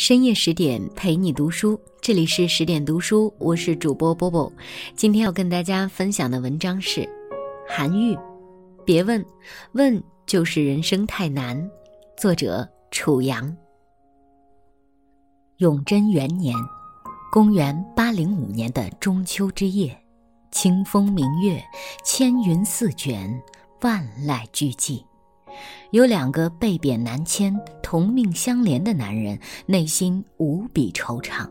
深夜十点陪你读书，这里是十点读书，我是主播波波。今天要跟大家分享的文章是《韩愈》，别问，问就是人生太难。作者：楚阳。永贞元年，公元八零五年的中秋之夜，清风明月，千云似卷，万籁俱寂。有两个被贬南迁、同命相连的男人，内心无比惆怅。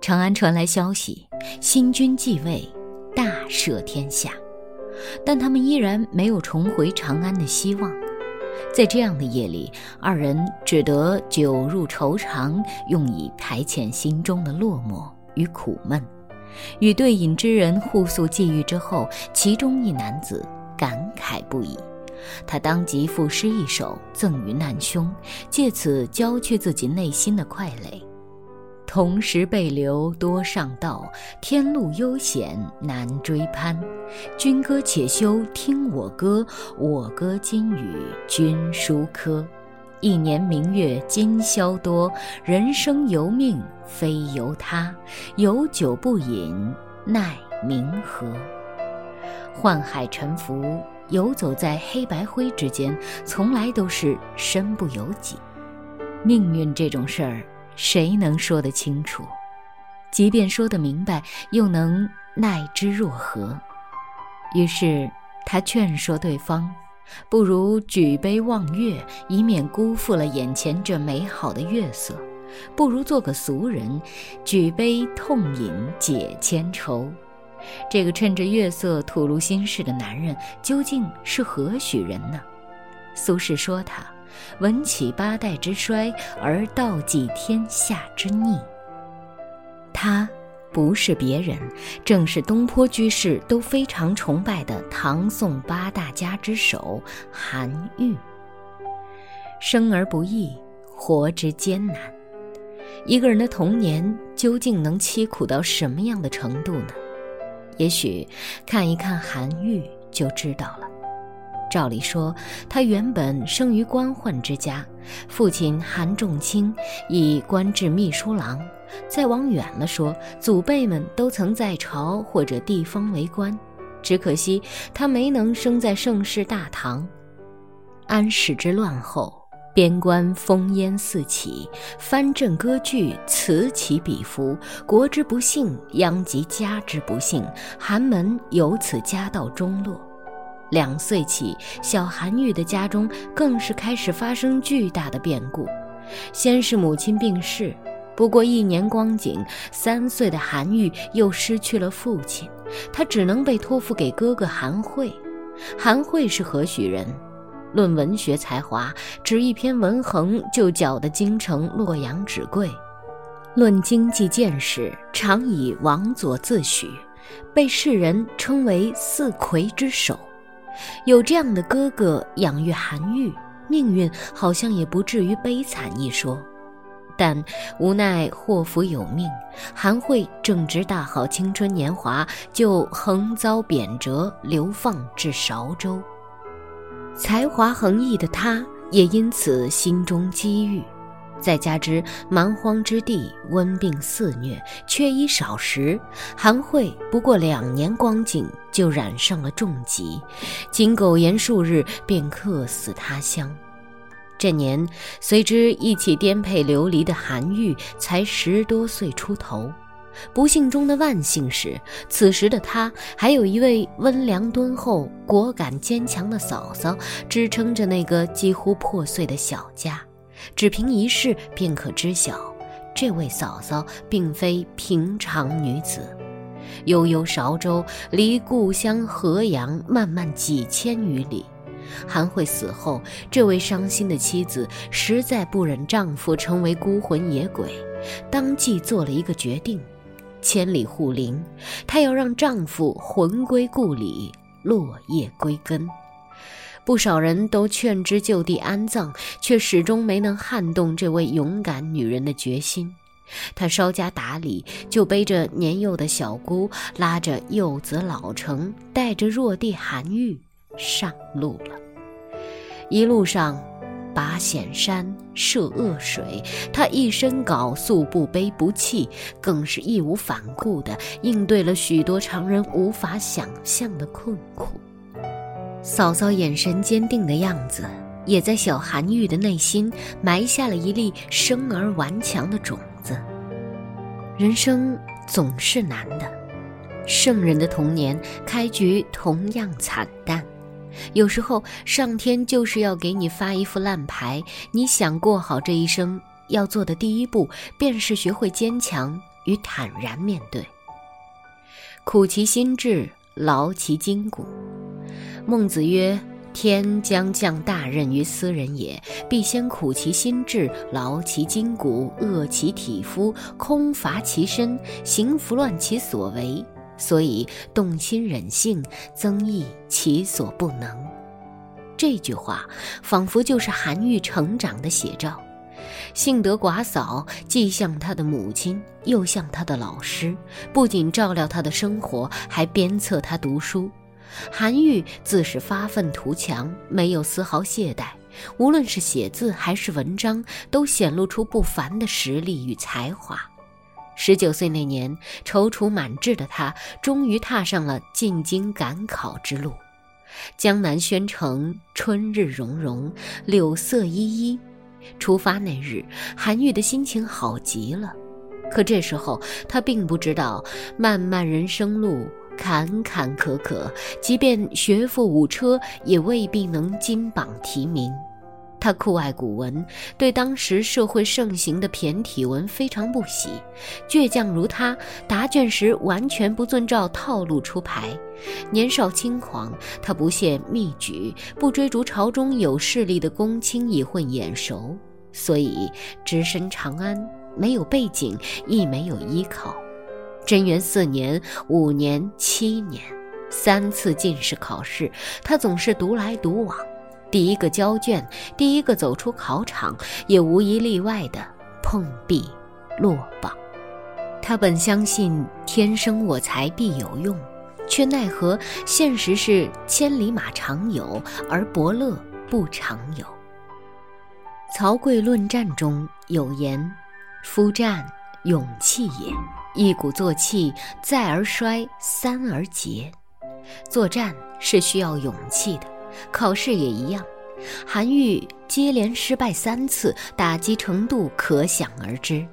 长安传来消息，新君继位，大赦天下，但他们依然没有重回长安的希望。在这样的夜里，二人只得酒入愁肠，用以排遣心中的落寞与苦闷。与对饮之人互诉际遇之后，其中一男子感慨不已。他当即赋诗一首赠予难兄，借此浇去自己内心的快累。同时被流多上道，天路悠险难追攀。君歌且休听我歌，我歌今与君书科。一年明月今宵多，人生由命非由他。有酒不饮奈明何？宦海沉浮。游走在黑白灰之间，从来都是身不由己。命运这种事儿，谁能说得清楚？即便说得明白，又能奈之若何？于是他劝说对方，不如举杯望月，以免辜负了眼前这美好的月色；不如做个俗人，举杯痛饮解千愁。这个趁着月色吐露心事的男人究竟是何许人呢？苏轼说他闻起八代之衰，而道济天下之逆。他不是别人，正是东坡居士都非常崇拜的唐宋八大家之首韩愈。生而不易，活之艰难。一个人的童年究竟能凄苦到什么样的程度呢？也许看一看韩愈就知道了。照理说，他原本生于官宦之家，父亲韩仲卿以官至秘书郎。再往远了说，祖辈们都曾在朝或者地方为官，只可惜他没能生在盛世大唐。安史之乱后。边关烽烟四起，藩镇割据，此起彼伏。国之不幸，殃及家之不幸。寒门由此家道中落。两岁起，小韩愈的家中更是开始发生巨大的变故。先是母亲病逝，不过一年光景，三岁的韩愈又失去了父亲，他只能被托付给哥哥韩惠。韩惠是何许人？论文学才华，只一篇文衡就搅得京城洛阳纸贵；论经济见识，常以王佐自诩，被世人称为四魁之首。有这样的哥哥养育韩愈，命运好像也不至于悲惨一说。但无奈祸福有命，韩惠正值大好青春年华，就横遭贬谪，流放至韶州。才华横溢的他，也因此心中积郁。再加之蛮荒之地，瘟病肆虐，缺衣少食，韩惠不过两年光景就染上了重疾，仅苟延数日便客死他乡。这年随之一起颠沛流离的韩愈，才十多岁出头。不幸中的万幸是，此时的他还有一位温良敦厚、果敢坚强的嫂嫂支撑着那个几乎破碎的小家。只凭一试便可知晓，这位嫂嫂并非平常女子。悠悠韶州，离故乡河阳漫漫几千余里。韩惠死后，这位伤心的妻子实在不忍丈夫成为孤魂野鬼，当即做了一个决定。千里护灵，她要让丈夫魂归故里，落叶归根。不少人都劝之就地安葬，却始终没能撼动这位勇敢女人的决心。她稍加打理，就背着年幼的小姑，拉着幼子老成，带着弱弟韩愈上路了。一路上，拔险山，涉恶水，他一身缟素，不卑不弃，更是义无反顾地应对了许多常人无法想象的困苦。嫂嫂眼神坚定的样子，也在小韩愈的内心埋下了一粒生而顽强的种子。人生总是难的，圣人的童年开局同样惨淡。有时候，上天就是要给你发一副烂牌。你想过好这一生，要做的第一步，便是学会坚强与坦然面对。苦其心志，劳其筋骨。孟子曰：“天将降大任于斯人也，必先苦其心志，劳其筋骨，饿其体肤，空乏其身，行拂乱其所为。”所以动心忍性，增益其所不能。这句话仿佛就是韩愈成长的写照。幸得寡嫂，既像他的母亲，又像他的老师，不仅照料他的生活，还鞭策他读书。韩愈自是发愤图强，没有丝毫懈怠，无论是写字还是文章，都显露出不凡的实力与才华。十九岁那年，踌躇满志的他终于踏上了进京赶考之路。江南宣城，春日融融，柳色依依。出发那日，韩愈的心情好极了。可这时候，他并不知道，漫漫人生路，坎坎坷坷，即便学富五车，也未必能金榜题名。他酷爱古文，对当时社会盛行的骈体文非常不喜。倔强如他，答卷时完全不遵照套路出牌。年少轻狂，他不屑密举，不追逐朝中有势力的公卿以混眼熟，所以只身长安，没有背景，亦没有依靠。贞元四年、五年、七年，三次进士考试，他总是独来独往。第一个交卷，第一个走出考场，也无一例外的碰壁落榜。他本相信天生我材必有用，却奈何现实是千里马常有，而伯乐不常有。曹刿论战中有言：“夫战，勇气也。一鼓作气，再而衰，三而竭。作战是需要勇气的。”考试也一样，韩愈接连失败三次，打击程度可想而知。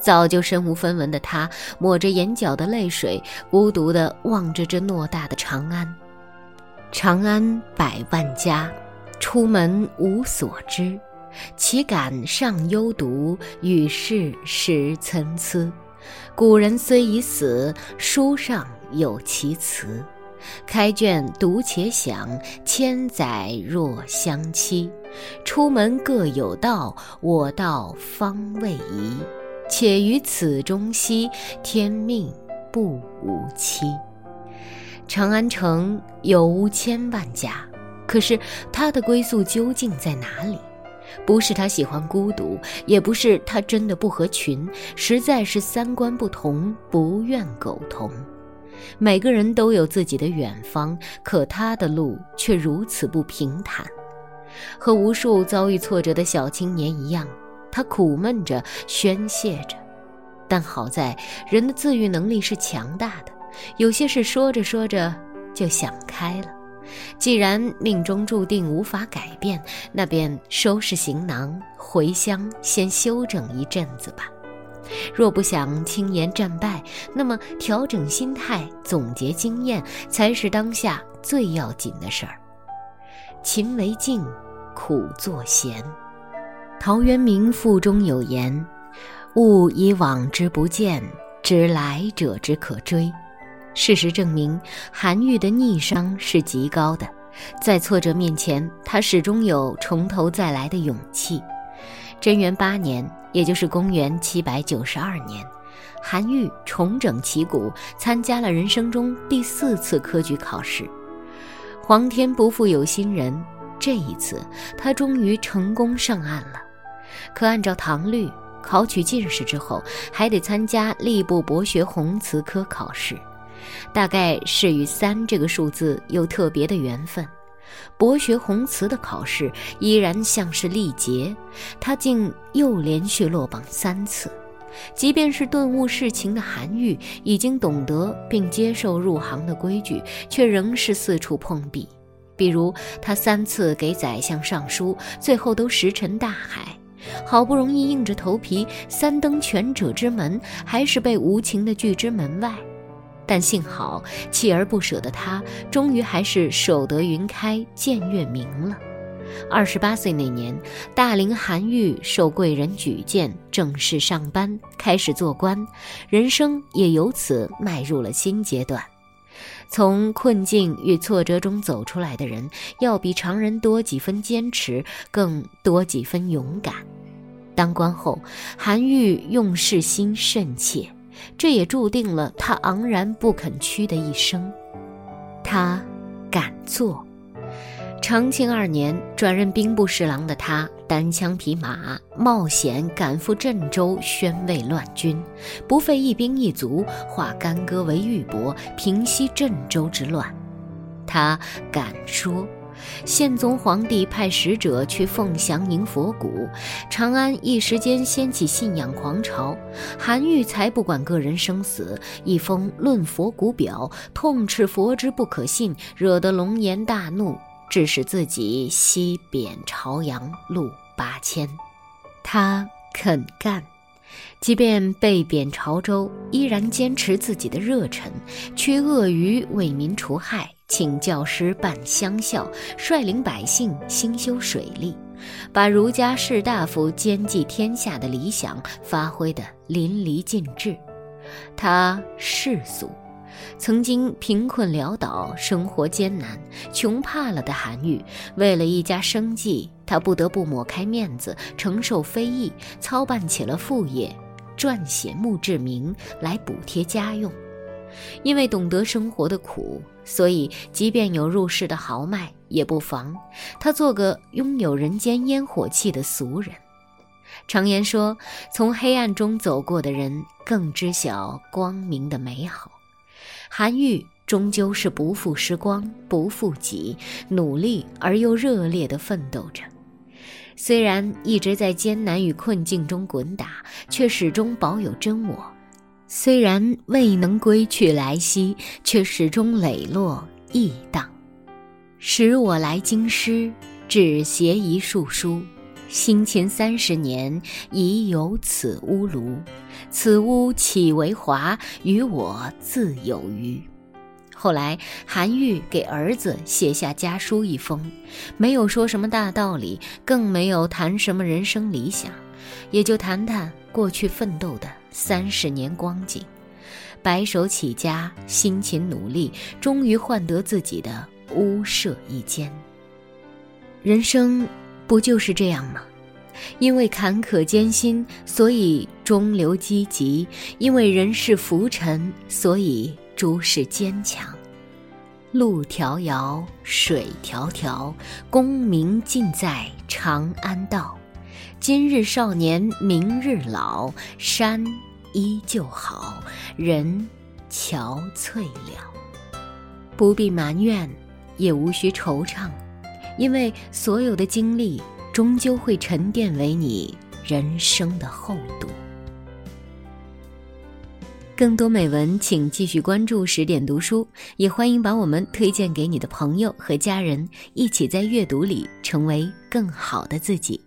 早就身无分文的他，抹着眼角的泪水，孤独地望着这偌大的长安。长安百万家，出门无所知。岂敢上幽独，与世识参差。古人虽已死，书上有其词。开卷读且想，千载若相期。出门各有道，我道方未移。且于此中兮，天命不无期。长安城有千万家，可是他的归宿究竟在哪里？不是他喜欢孤独，也不是他真的不合群，实在是三观不同，不愿苟同。每个人都有自己的远方，可他的路却如此不平坦。和无数遭遇挫折的小青年一样，他苦闷着，宣泄着。但好在人的自愈能力是强大的，有些事说着说着就想开了。既然命中注定无法改变，那便收拾行囊回乡，先休整一阵子吧。若不想轻言战败，那么调整心态、总结经验，才是当下最要紧的事儿。勤为静，苦作闲。陶渊明赋中有言：“物以往之不见，知来者之可追。”事实证明，韩愈的逆商是极高的，在挫折面前，他始终有从头再来的勇气。贞元八年。也就是公元七百九十二年，韩愈重整旗鼓，参加了人生中第四次科举考试。皇天不负有心人，这一次他终于成功上岸了。可按照唐律，考取进士之后，还得参加吏部博学弘词科考试。大概是与三这个数字有特别的缘分，博学宏词的考试依然像是历劫，他竟又连续落榜三次。即便是顿悟世情的韩愈，已经懂得并接受入行的规矩，却仍是四处碰壁。比如，他三次给宰相上书，最后都石沉大海。好不容易硬着头皮三登权者之门，还是被无情的拒之门外。但幸好锲而不舍的他，终于还是守得云开见月明了。二十八岁那年，大龄韩愈受贵人举荐，正式上班，开始做官，人生也由此迈入了新阶段。从困境与挫折中走出来的人，要比常人多几分坚持，更多几分勇敢。当官后，韩愈用事心甚切。这也注定了他昂然不肯屈的一生。他敢做。长庆二年，转任兵部侍郎的他，单枪匹马冒险赶赴郑州宣慰乱军，不费一兵一卒，化干戈为玉帛，平息郑州之乱。他敢说。宪宗皇帝派使者去凤翔迎佛骨，长安一时间掀起信仰狂潮。韩愈才不管个人生死，一封《论佛骨表》，痛斥佛之不可信，惹得龙颜大怒，致使自己西贬朝阳，路八千。他肯干。即便被贬潮州，依然坚持自己的热忱，驱鳄鱼为民除害，请教师办乡校，率领百姓兴修水利，把儒家士大夫兼济天下的理想发挥得淋漓尽致。他世俗。曾经贫困潦倒、生活艰难、穷怕了的韩愈，为了一家生计，他不得不抹开面子，承受非议，操办起了副业，撰写墓志铭来补贴家用。因为懂得生活的苦，所以即便有入世的豪迈，也不妨他做个拥有人间烟火气的俗人。常言说，从黑暗中走过的人，更知晓光明的美好。韩愈终究是不负时光，不负己，努力而又热烈地奋斗着。虽然一直在艰难与困境中滚打，却始终保有真我；虽然未能归去来兮，却始终磊落逸荡。使我来京师，只携一束书。辛勤三十年，已有此屋庐。此屋岂为华？与我自有余。后来，韩愈给儿子写下家书一封，没有说什么大道理，更没有谈什么人生理想，也就谈谈过去奋斗的三十年光景。白手起家，辛勤努力，终于换得自己的屋舍一间。人生。不就是这样吗？因为坎坷艰辛，所以中流积极；因为人世浮沉，所以诸事坚强。路迢遥，水迢迢，功名尽在长安道。今日少年，明日老，山依旧好，人憔悴了。不必埋怨，也无需惆怅。因为所有的经历，终究会沉淀为你人生的厚度。更多美文，请继续关注十点读书，也欢迎把我们推荐给你的朋友和家人，一起在阅读里成为更好的自己。